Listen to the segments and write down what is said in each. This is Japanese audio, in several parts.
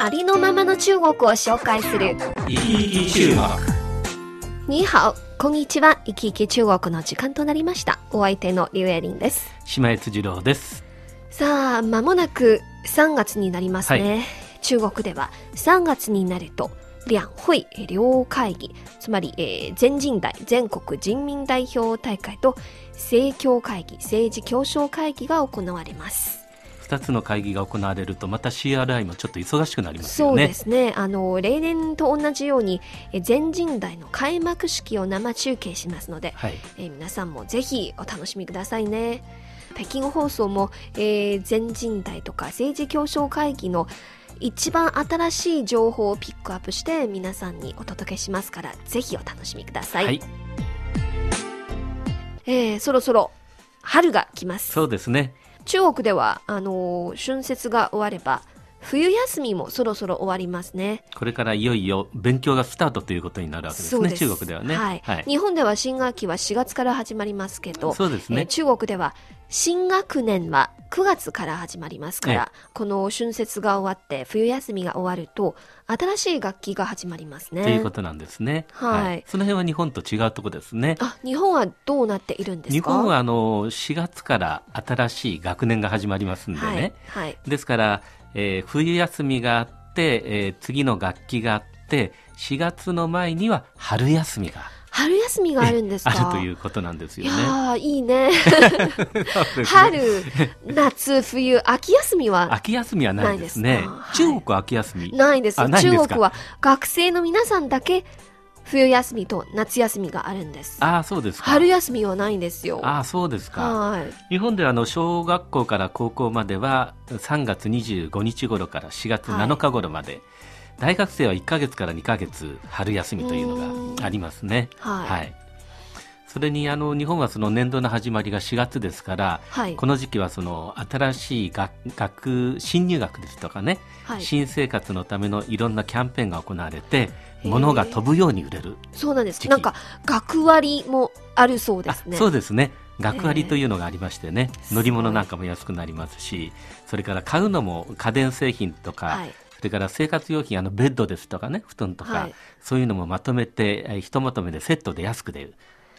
ありのままの中国を紹介する。生き生き中国に好、こんにちは。生き生き中国の時間となりました。お相手のリュウエリンです。島江辻郎です。さあ、間もなく3月になりますね。中国では3月になると、两会両会議、つまり、えー全人代全国人民代表大会と政教会議、政治協商会議が行われます。二つの会議が行われるとまた CRI もちょっと忙しくなりますそうよね。ですね。あの、例年と同じように、え全人代の開幕式を生中継しますので、はい。えー皆さんもぜひお楽しみくださいね。北京放送も、えー全人代とか政治協商会議の一番新しい情報をピックアップして皆さんにお届けしますから、ぜひお楽しみください。はい。えーそろそろ春が来ます。そうですね。中国では、あのー春節が終われば、冬休みもそろそろ終わりますね。これからいよいよ勉強がスタートということになるわけですね。中国ではね。はいはい。日本では新学期は4月から始まりますけど、そうですねえー中国では新学年は9月から始まりますから、この春節が終わって冬休みが終わると、新しい学期が始まりますね。ということなんですね。はいその辺は日本と違うところですね。あ、日本はどうなっているんですか？日本はあの4月から新しい学年が始まりますんでね。はい。はい。ですから、えー冬休みがあって、えー次の学期があって、4月の前には春休みが春休みがあるんですか？あるということなんですよいね。やー、いい ね。春、夏、冬、秋休みは秋休みはないですね。中国は秋休み。ないです。ですか？中国は学生の皆さんだけ冬休みと夏休みがあるんです。ああ、そうですか。春休みはないんですよ。ああ、そうですか。はい。日本ではあの小学校から高校までは3月25日頃から4月7日頃まで、大学生は1ヶ月から2ヶ月春休みというのがありますね。はい。それにあの日本はその年度の始まりが4月ですから、はい。この時期はその新しい学学新入学ですとかね、はい。新生活のためのいろんなキャンペーンが行われて物が飛ぶように売れるそうなんです。なんか、学割もあるそうですね。あそうですね。学割というのがありましてね、えー。乗り物なんかも安くなりますしそれから買うのも家電製品とか、はいそれから生活用品あのベッドですとかね布団とか、はいそういうのもまとめてえーひとまとめでセットで安くで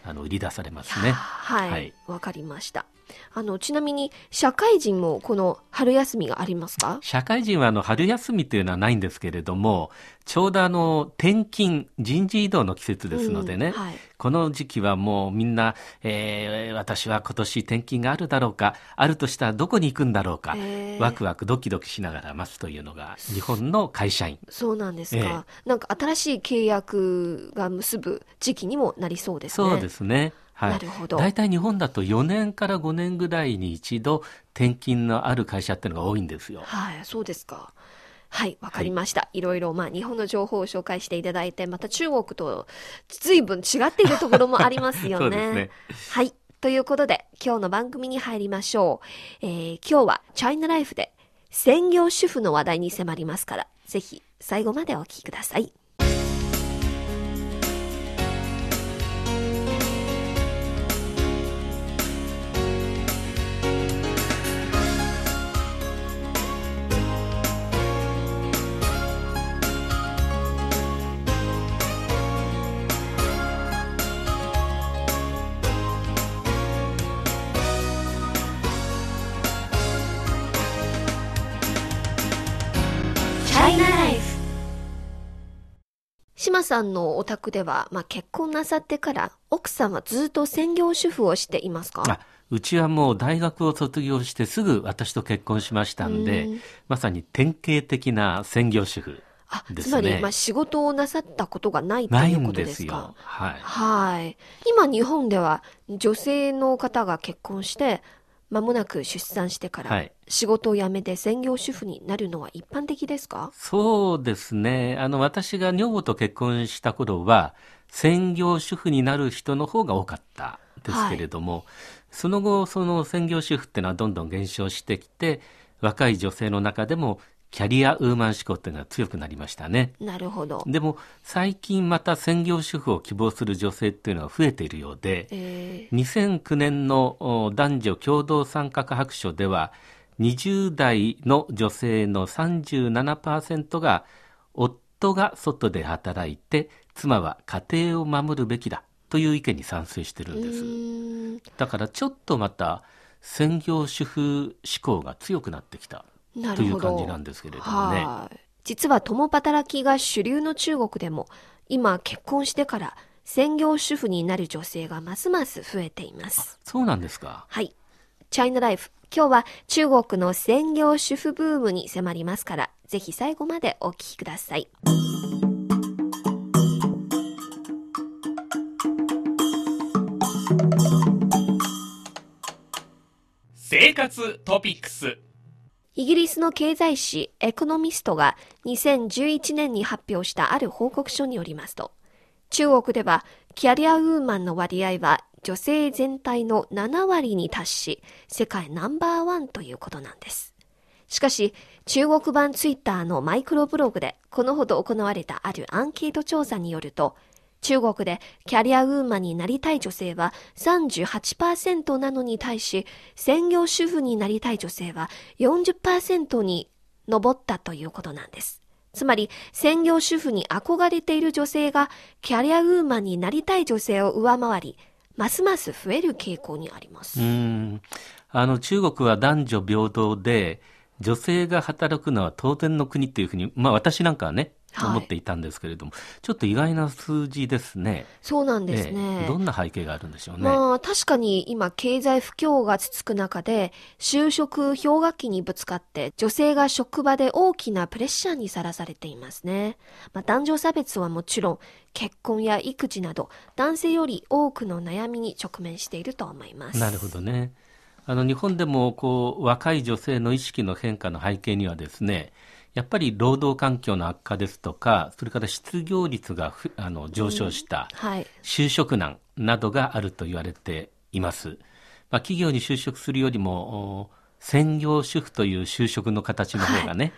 あの売り出されますね。はい。わ、はいかりました。あの、ちなみに、社会人もこの春休みがありますか？社会人はあの春休みというのはないんですけれどもちょうどあの転勤人事異動の季節ですのでね、うんはいこの時期はもうみんな、えー私は今年転勤があるだろうかあるとしたらどこに行くんだろうか、へーワクワクドキドキしながら待つというのが日本の会社員そうなんですか。えなんか新しい契約が結ぶ時期にもなりそうですね。そうですね。はい、なるほど大体日本だと4年から5年ぐらいに一度転勤のある会社っていうのが多いんですよ。はい、そうですか。はい、わかりました。い、ろいろ、まあ、日本の情報を紹介していただいて、また中国と随分違っているところもありますよね。ねはい。ということで、今日の番組に入りましょう。えー今日はチャイナライフで専業主婦の話題に迫りますから、ぜひ最後までお聞きください。さんのお宅では、まあ、結婚なさってから、奥さんはずっと専業主婦をしていますか？あうちはもう大学を卒業してすぐ私と結婚しましたんで、うんまさに典型的な専業主婦あ、ですね。つまり、まあ、仕事をなさったことがないとないうことでか？ですすよ。はい。はい。今、日本では女性の方が結婚して、間もなく出産してから、はい。仕事を辞めて専業主婦になるのは一般的ですか？そうですね。あの、私が女房と結婚した頃は、専業主婦になる人の方が多かったですけれども、その後、その専業主婦っていうのはどんどん減少してきて、若い女性の中でも、キャリアウーマン志向っていうのが強くなりましたね。なるほど。でも、最近また専業主婦を希望する女性っていうのは増えているようで、え2009年のお男女共同参画白書では20代の女性の37%が夫が外で働いて妻は家庭を守るべきだという意見に賛成してるんですだからちょっとまた専業主婦志向が強くなってきたというなるほど。感じなんですけれどもねはい。実は共働きが主流の中国でも、今結婚してから専業主婦になる女性がますます増えています。そうなんですかはい。チャイナライフ。今日は中国の専業主婦ブームに迫りますから、ぜひ最後までお聞きください。生活トピックスイギリスの経済誌エコノミストが2011年に発表したある報告書によりますと、中国ではキャリアウーマンの割合は女性全体の7割に達し、世界ナンバーワンということなんです。しかし、中国版ツイッターのマイクロブログでこのほど行われたあるアンケート調査によると、中国でキャリアウーマンになりたい女性は38%なのに対し、専業主婦になりたい女性は40%に上ったということなんです。つまり、専業主婦に憧れている女性がキャリアウーマンになりたい女性を上回り、ますます増える傾向にあります。うんあの中国は男女平等で女性が働くのは当然の国っていうふうに、まあ、私なんかはね、はい思っていたんですけれどもちょっと意外な数字ですね。そうなんですえね。えどんな背景があるんでしょうね。まあ確かに今経済不況が続く中で就職氷河期にぶつかって女性が職場で大きなプレッシャーにさらされていますね。まあ男女差別はもちろん結婚や育児など男性より多くの悩みに直面していると思います。なるほどね。あの日本でもこう若い女性の意識の変化の背景にはですね、やっぱり労働環境の悪化ですとか、それから失業率がふあの上昇した、はい。就職難などがあると言われています。まあ、企業に就職するよりも、お専業主婦という就職の形の方がね、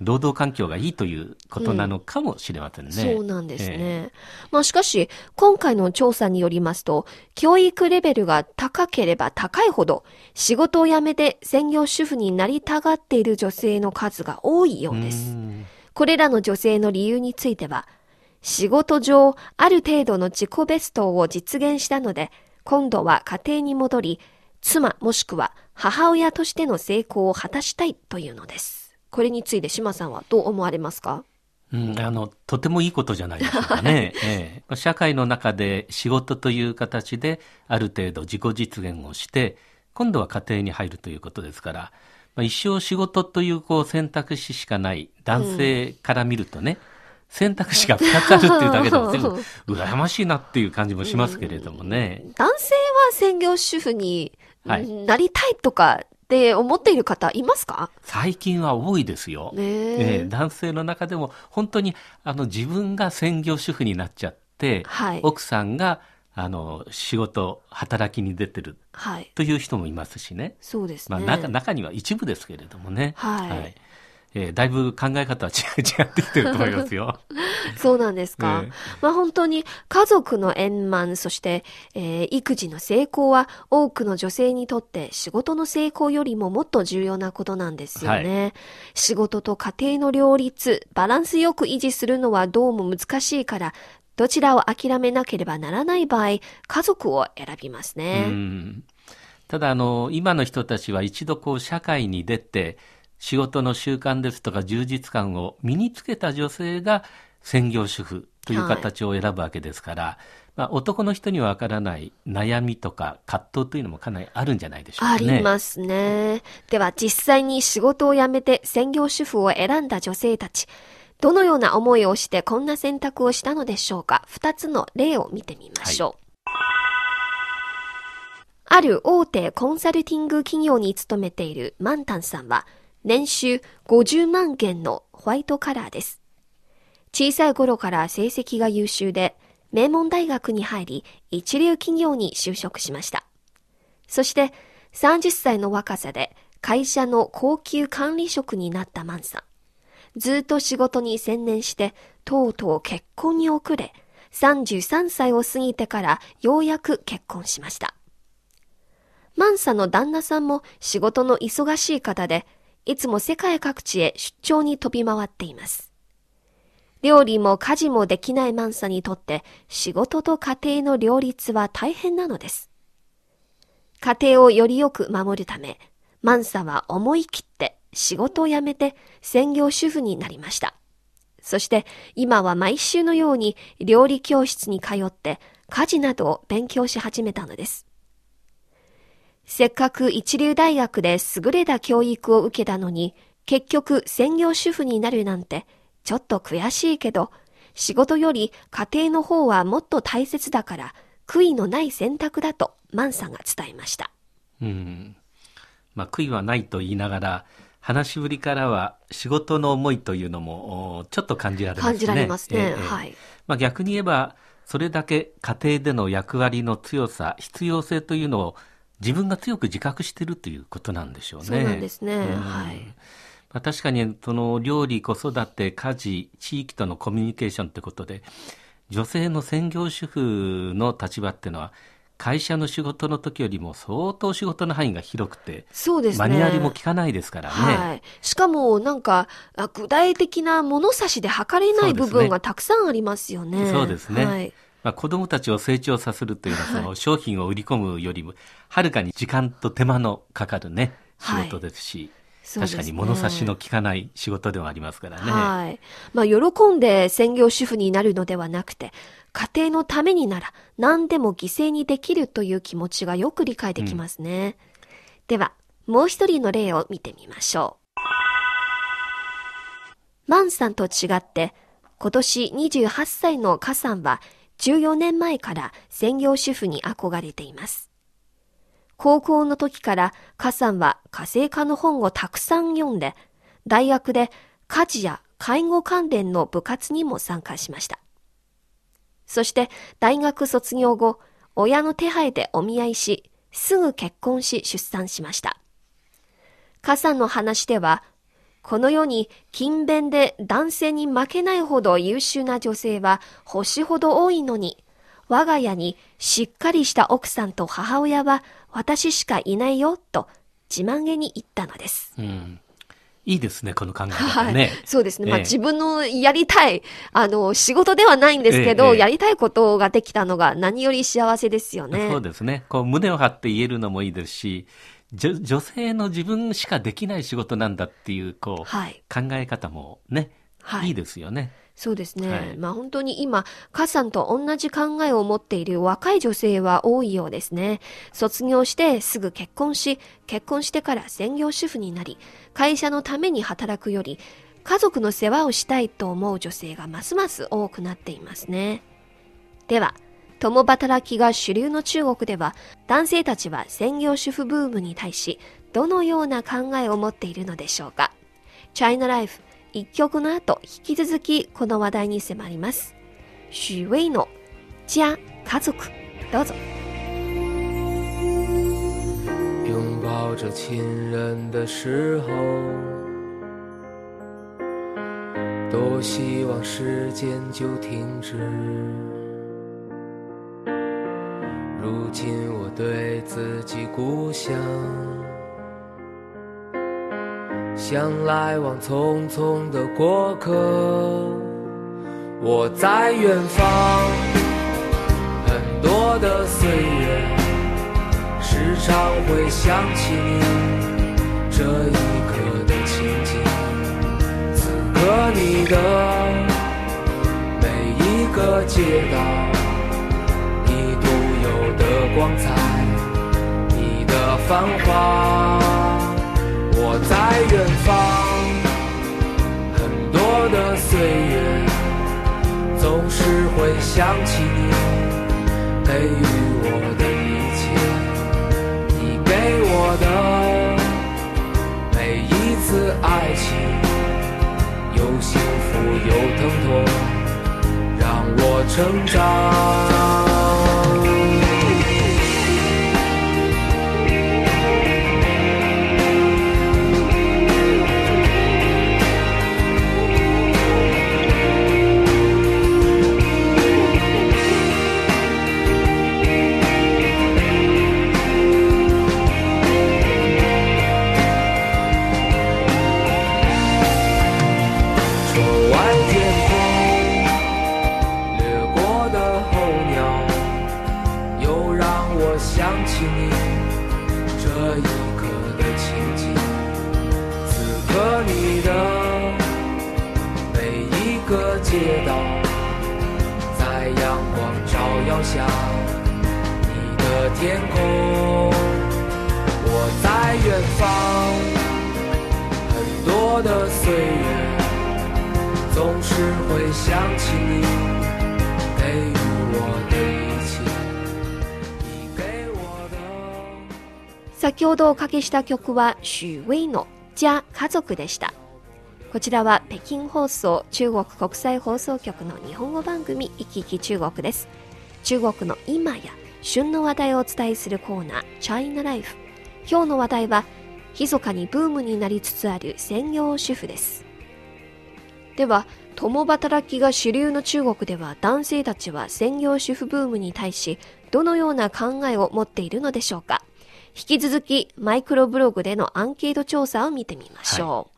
労働環境がいいということなのかもしれませんね。そうなんですね。えまあしかし、今回の調査によりますと、教育レベルが高ければ高いほど、仕事を辞めて専業主婦になりたがっている女性の数が多いようです。うんこれらの女性の理由については、仕事上、ある程度の自己ベストを実現したので、今度は家庭に戻り、妻もしくは母親としての成功を果たしたいというのです。これについて島さんはどう思われますか？うん、あの、とてもいいことじゃないでしょうかね。ええ。まあ社会の中で仕事という形である程度自己実現をして、今度は家庭に入るということですから、まあ、一生仕事というこう選択肢しかない男性から見るとね、選択肢が2つあるっていうだけでも全部 羨ましいなっていう感じもしますけれどもね。男性は専業主婦にはい。なりたいとかって思っている方いますか？最近は多いですよ。ねえ。ええ男性の中でも本当にあの自分が専業主婦になっちゃって、はい。奥さんがあの仕事働きに出てるはい。という人もいますしね、そうですね。まあ、中中には一部ですけれどもね、はいえーだいぶ考え方は 違ってきてると思いますよ。そうなんですか。ええまあ本当に家族の円満、そして、えー育児の成功は多くの女性にとって仕事の成功よりももっと重要なことなんですよね。仕事と家庭の両立、バランスよく維持するのはどうも難しいから、どちらを諦めなければならない場合、家族を選びますうね。んただあの今の人たちは一度こう社会に出て仕事の習慣ですとか充実感を身につけた女性が専業主婦という形を選ぶわけですから、まあ、男の人にはわからない悩みとか葛藤というのもかなりあるんじゃないでしょうあかね。りますね。では実際に仕事を辞めて専業主婦を選んだ女性たち、どのような思いをしてこんな選択をしたのでしょうか？二つの例を見てみましょある大手コンサルティング企業に勤めているマンタンさんは、年収50万元のホワイトカラーです。小さい頃から成績が優秀で、名門大学に入り、一流企業に就職しました。そして、30歳の若さで会社の高級管理職になったマンさん。ずっと仕事に専念して、とうとう結婚に遅れ、33歳を過ぎてからようやく結婚しました。マンさんの旦那さんも仕事の忙しい方で、いつも世界各地へ出張に飛び回っています。料理も家事もできないマンさんにとって仕事と家庭の両立は大変なのです。家庭をよりよく守るため、マンサは思い切って仕事を辞めて専業主婦になりました。そして今は毎週のように料理教室に通って家事などを勉強し始めたのです。せっかく一流大学で優れた教育を受けたのに、結局専業主婦になるなんてちょっと悔しいけど、仕事より家庭の方はもっと大切だから悔いのない選択だとマンさんが伝えました。うん。まあ、悔いはないと言いながら、話しぶりからは仕事の思いというのもおちょっと感じられますね。感じられますね。ええはい。まあ、逆に言えば、それだけ家庭での役割の強さ、必要性というのを自分が強く自覚しているということなんでしょうね。そうなんですねうんはいまあ、確かにその料理、子育て、家事、地域とのコミュニケーションということで、女性の専業主婦の立場っていうのは、会社の仕事の時よりも相当仕事の範囲が広くて、そうですね。マニュアルも効かないですからね。はい。しかも、なんか、あ具体的な物差しで測れない部分がたくさんありますよね。そうですねはい。まあ、子供たちを成長させるというのは、その商品を売り込むよりも、はるかに時間と手間のかかるね、はい仕事ですし、そうですね確かに物差しの効かない仕事ではありますからね。はい。まあ、喜んで専業主婦になるのではなくて、家庭のためになら何でも犠牲にできるという気持ちがよく理解できますね。では、もう一人の例を見てみましょう。マンさんと違って、今年28歳のカさんは14年前から専業主婦に憧れています。高校の時からカさんは家政科の本をたくさん読んで、大学で家事や介護関連の部活にも参加しました。そして大学卒業後、親の手配でお見合いし、すぐ結婚し出産しました。カさんの話では、この世に勤勉で男性に負けないほど優秀な女性は星ほど多いのに、我が家にしっかりした奥さんと母親は私しかいないよと自慢げに言ったのです。うん。いいですね、この考えはい、方ね。そうですね。まあ、ええ自分のやりたい、あの、仕事ではないんですけど、ええやりたいことができたのが何より幸せですよね。そうですね。こう胸を張って言えるのもいいですし、女女性の自分しかできない仕事なんだっていう、こう、はい。考え方もね、はいいいですよね。そうですね。はいまあ本当に今、カさんと同じ考えを持っている若い女性は多いようですね。卒業してすぐ結婚し、結婚してから専業主婦になり、会社のために働くより、家族の世話をしたいと思う女性がますます多くなっていますね。では、共働きが主流の中国では、男性たちは専業主婦ブームに対し、どのような考えを持っているのでしょうか。チャイナライフ一曲の後、引き続きこの話題に迫ります。许巍の家、家族、どうぞ。拥抱着亲人的时候，多希望时间就停止。如今我对自己故乡，像来往匆匆的过客。我在远方，很多的岁月。时常会想起你这一刻的情景，此刻你的每一个街道，光彩你的繁华我在远方很多的岁月总是会想起你给予我的一切。你给我的每一次爱情有幸福有疼痛让我成长。先ほどおかけした曲はシュウイのじゃ家族でした。こちらは北京放送中国国際放送局の日本語番組「いきいき中国」です。中国の今や旬の話題をお伝えするコーナー「チャイナライフ」。今日の話題は密かにブームになりつつある専業主婦です。では、共働きが主流の中国では男性たちは専業主婦ブームに対しどのような考えを持っているのでしょうか？引き続きマイクロブログでのアンケート調査を見てみましょう。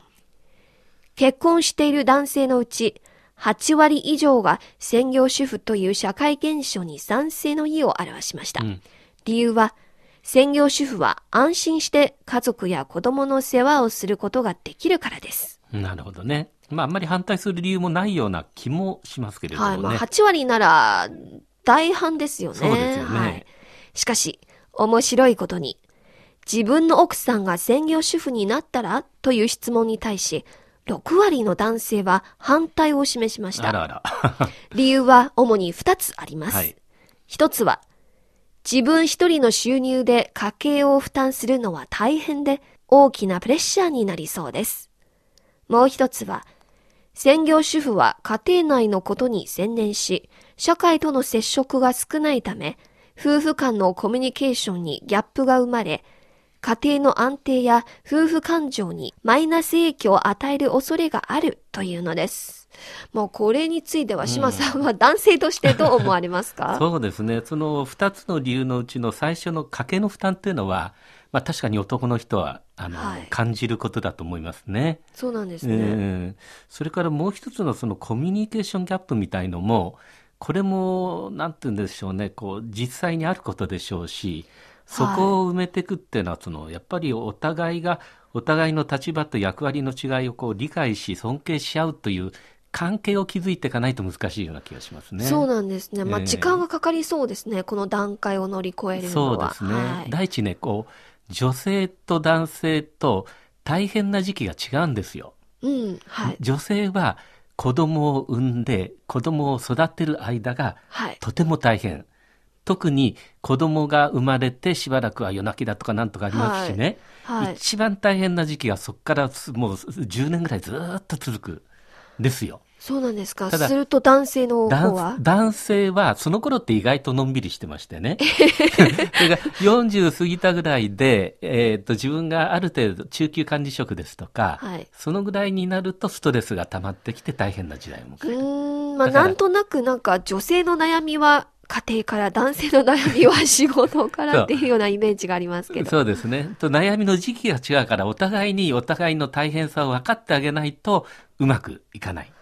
結婚している男性のうち8割以上が専業主婦という社会現象に賛成の意を表しました。うん理由は専業主婦は安心して家族や子供の世話をすることができるからです。なるほどね。まあ、あんまり反対する理由もないような気もしますけれどもね。はい。まあ、8割なら大半ですよね。そうですよねはい。しかし、面白いことに、自分の奥さんが専業主婦になったら？という質問に対し、6割の男性は反対を示しました。あらあら。理由は主に2つあります。はい。一つは、自分一人の収入で家計を負担するのは大変で大きなプレッシャーになりそうです。もう一つは、専業主婦は家庭内のことに専念し、社会との接触が少ないため、夫婦間のコミュニケーションにギャップが生まれ、家庭の安定や夫婦感情にマイナス影響を与える恐れがあるというのです。もうこれについては島さんは男性としてどう思われますか、そうですね。その2つの理由のうちの最初の家計の負担っていうのは、まあ確かに男の人は、あの、はい感じることだと思いますね。そうなんですえね。えそれからもう一つのそのコミュニケーションギャップみたいのも、これも、なんて言うんでしょうね、こう、実際にあることでしょうし、そこを埋めていくっていうのは、その、やっぱりお互いが、お互いの立場と役割の違いをこう理解し、尊敬し合うという関係を築いていかないと難しいような気がしますね。そうなんですね。まあ、ええ時間がかかりそうですね。この段階を乗り越える。そうですね。はい第一ね、こう、女性と男性と大変な時期が違うんですよ。うん。はい。女性は子供を産んで子供を育てる間がはい。とても大変。特に子供が生まれてしばらくは夜泣きだとかなんとかありますしね。はい。一番大変な時期がそこからすもう10年ぐらいずーっと続く。ですよ。そうなんですか。すると男性の方は？男男性はその頃って意外とのんびりしてましてね。それが40過ぎたぐらいで、えー、と自分がある程度中級管理職ですとか、はいそのぐらいになるとストレスが溜まってきて大変な時代をう迎える。ーん。まあ、なんとなくなんか女性の悩みは家庭から、男性の悩みは仕事からっていうようなイメージがありますけど。そうですね。と悩みの時期が違うから、お互いにお互いの大変さを分かってあげないとうまくいかない。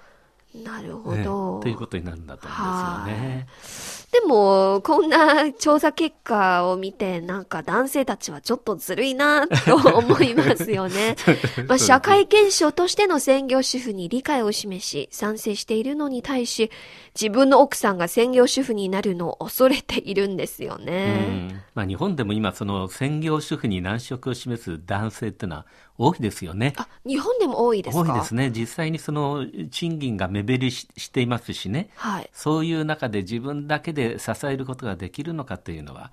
なるほねど。ということになるんだと思うんですよね。でも、こんな調査結果を見て、なんか男性たちはちょっとずるいなと思いますよね。まあ、社会現象としての専業主婦に理解を示し、賛成しているのに対し、自分の奥さんが専業主婦になるのを恐れているんですようね。んまあ、日本でも今その専業主婦に難色を示す男性っていうのは多いですよね。あ、日本でも多いですか？多いですね。実際にその賃金が目減りししていますしね。はい。そういう中で自分だけで支えることができるのかというのは、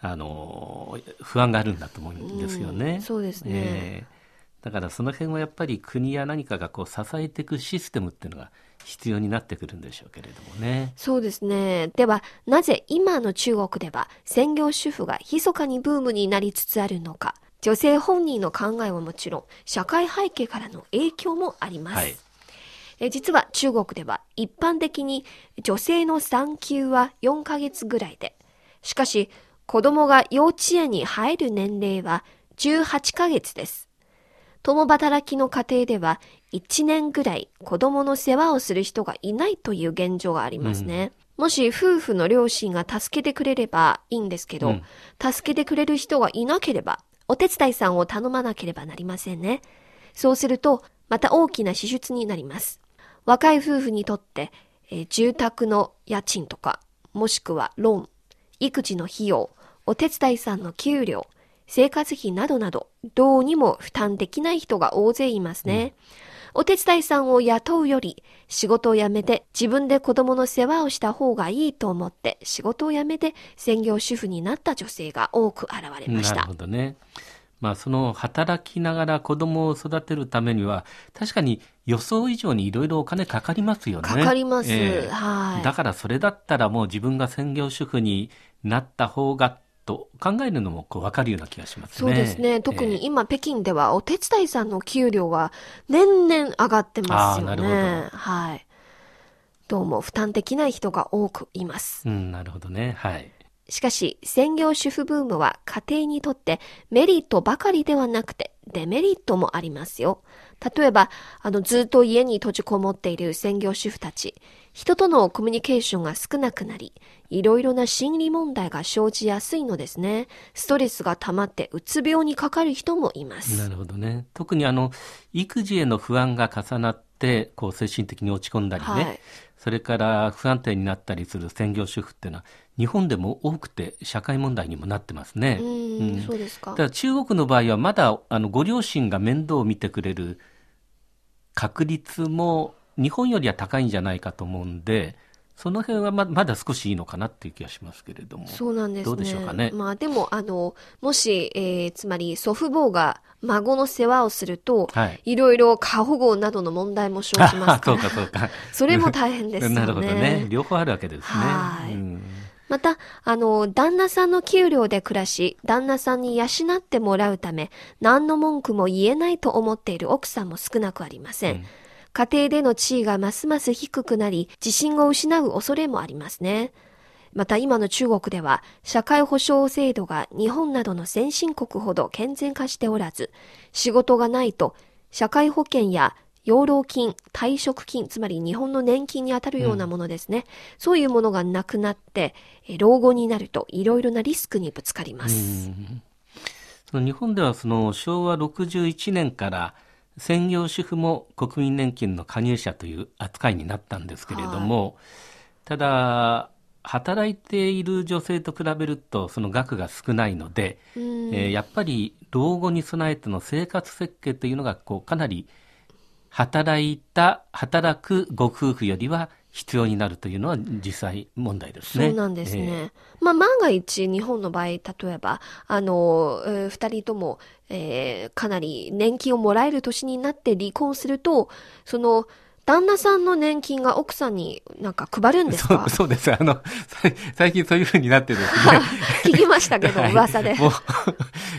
あの、不安があるんだと思うんですよね。うんそうですねええだからその辺はやっぱり国や何かがこう支えていくシステムっていうのが必要になってくるんでしょうけれどもね。そうですね。では、なぜ今の中国では専業主婦が密かにブームになりつつあるのか。女性本人の考えはもちろん、社会背景からの影響もあります。はいえ実は中国では一般的に女性の産休は4ヶ月ぐらいで、しかし子供が幼稚園に入る年齢は18ヶ月です。共働きの家庭では1年ぐらい子供の世話をする人がいないという現状がありますね。もし夫婦の両親が助けてくれればいいんですけど、うん助けてくれる人がいなければ、お手伝いさんを頼まなければなりませんね。そうすると、また大きな支出になります。若い夫婦にとって、えー住宅の家賃とか、もしくはローン、育児の費用、お手伝いさんの給料、生活費などなど、どうにも負担できない人が大勢いますね。お手伝いさんを雇うより、仕事を辞めて自分で子供の世話をした方がいいと思って、仕事を辞めて専業主婦になった女性が多く現れましたなるほ。どね。まあその働きながら子供を育てるためには確かに予想以上にいろいろお金かかりますよね。かかります。ええはい。だからそれだったらもう自分が専業主婦になった方がと考えるのもこう分かるような気がしますね。そうですね。特ええに今、北京ではお手伝いさんの給料が年々上がってますよあーなるね。はい。どうも負担できない人が多くいます。うん、なるほどね。はい。しかし、専業主婦ブームは家庭にとってメリットばかりではなくてデメリットもありますよ。例えば、あの、ずっと家に閉じこもっている専業主婦たち、人とのコミュニケーションが少なくなり、いろいろな心理問題が生じやすいのですね。ストレスが溜まってうつ病にかかる人もいます。なるほどね。特にあの、育児への不安が重なって、こう精神的に落ち込んだりね、はいそれから不安定になったりする専業主婦っていうのは、日本でも多くて社会問題にもなってますね。うーん、うんそうですかた。だ中国の場合はまだあのご両親が面倒を見てくれる確率も日本よりは高いんじゃないかと思うんで、その辺はままだ少しいいのかなっていう気がしますけれども。そうなんですね。どうでしょうかねまあでも、あの、もし、えーつまり祖父母が孫の世話をすると、はい。いろいろ過保護などの問題も生じますか そうら。かそうか。それも大変ですよね。なるほどね。両方あるわけですね。はいうんまた、あの、旦那さんの給料で暮らし、旦那さんに養ってもらうため、何の文句も言えないと思っている奥さんも少なくありません。うん家庭での地位がますます低くなり、自信を失う恐れもありますね。また今の中国では、社会保障制度が日本などの先進国ほど健全化しておらず、仕事がないと、社会保険や養老金、退職金、つまり日本の年金にあたるようなものですね。そういうものがなくなって、え老後になるといろいろなリスクにぶつかります。その日本ではその昭和61年から専業主婦も国民年金の加入者という扱いになったんですけれども、ただ働いている女性と比べるとその額が少ないので、うんえーやっぱり老後に備えての生活設計というのがこうかなり働いた働くご夫婦よりは必要になるというのは実際問題ですね。そうなんですえーね。まあ、万が一、日本の場合、例えば、あの、えー二人とも、えーかなり年金をもらえる年になって離婚すると、その、旦那さんの年金が奥さんになんか配るんですか？そうそうです。あの、さ最近そういうふうになってですね。聞きましたけど、はい噂で。もう、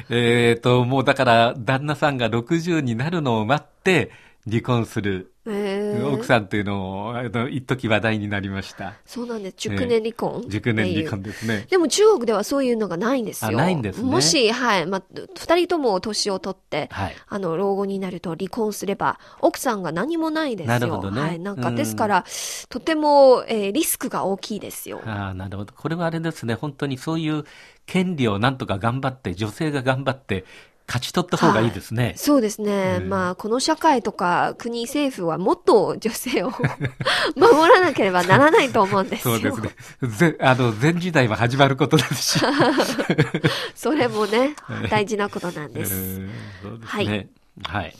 えっと、もうだから、旦那さんが60になるのを待って、離婚するえー奥さんっていうのを、あの、一時話題になりました。そうなんです。熟年離婚、熟年離婚ですね。でも中国ではそういうのがないんですよ。あないんですねもし、はい、まあ、二人とも年を取って、はい。あの、老後になると離婚すれば、奥さんが何もないですよ。なるほどねはい。なんか、うんですから、とても、えーリスクが大きいですよ。ああ、なるほど。これはあれですね。本当にそういう権利をなんとか頑張って、女性が頑張って、勝ち取った方がいいですね。そうですね。うんまあ、この社会とか国政府はもっと女性を 守らなければならないと思うんですよ。そうですね。ぜ、あの、全時代は始まることですし。それもね、大事なことなんです。うんそうですね。はい。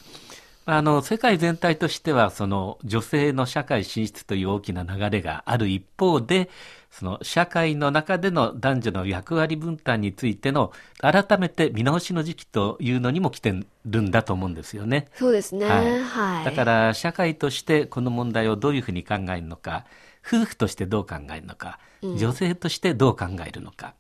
あの世界全体としてはその女性の社会進出という大きな流れがある一方でその社会の中での男女の役割分担についての改めて見直しの時期というのにも来てるんだと思うんですよね。そうですね。はいはい。だから社会としてこの問題をどういうふうに考えるのか夫婦としてどう考えるのか女性としてどう考えるのか、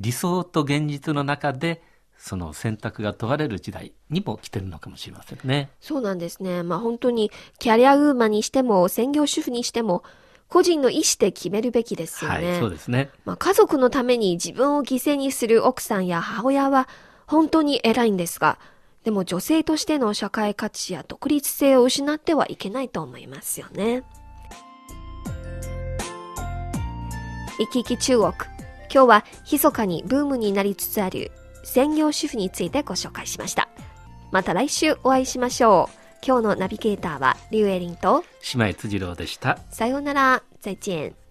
理想と現実の中でその選択が問われる時代にも来てるのかもしれませんね。そうなんですね。まあ本当にキャリアウーマンにしても専業主婦にしても個人の意思で決めるべきですよね。はい、そうですね。まあ、家族のために自分を犠牲にする奥さんや母親は本当に偉いんですが、でも女性としての社会価値や独立性を失ってはいけないと思いますよね。生き生き中国。今日は密かにブームになりつつある専業主婦についてご紹介しました。また来週お会いしましょう。今日のナビゲーターはリュウエリンと姉妹辻郎でした。さようなら。再见。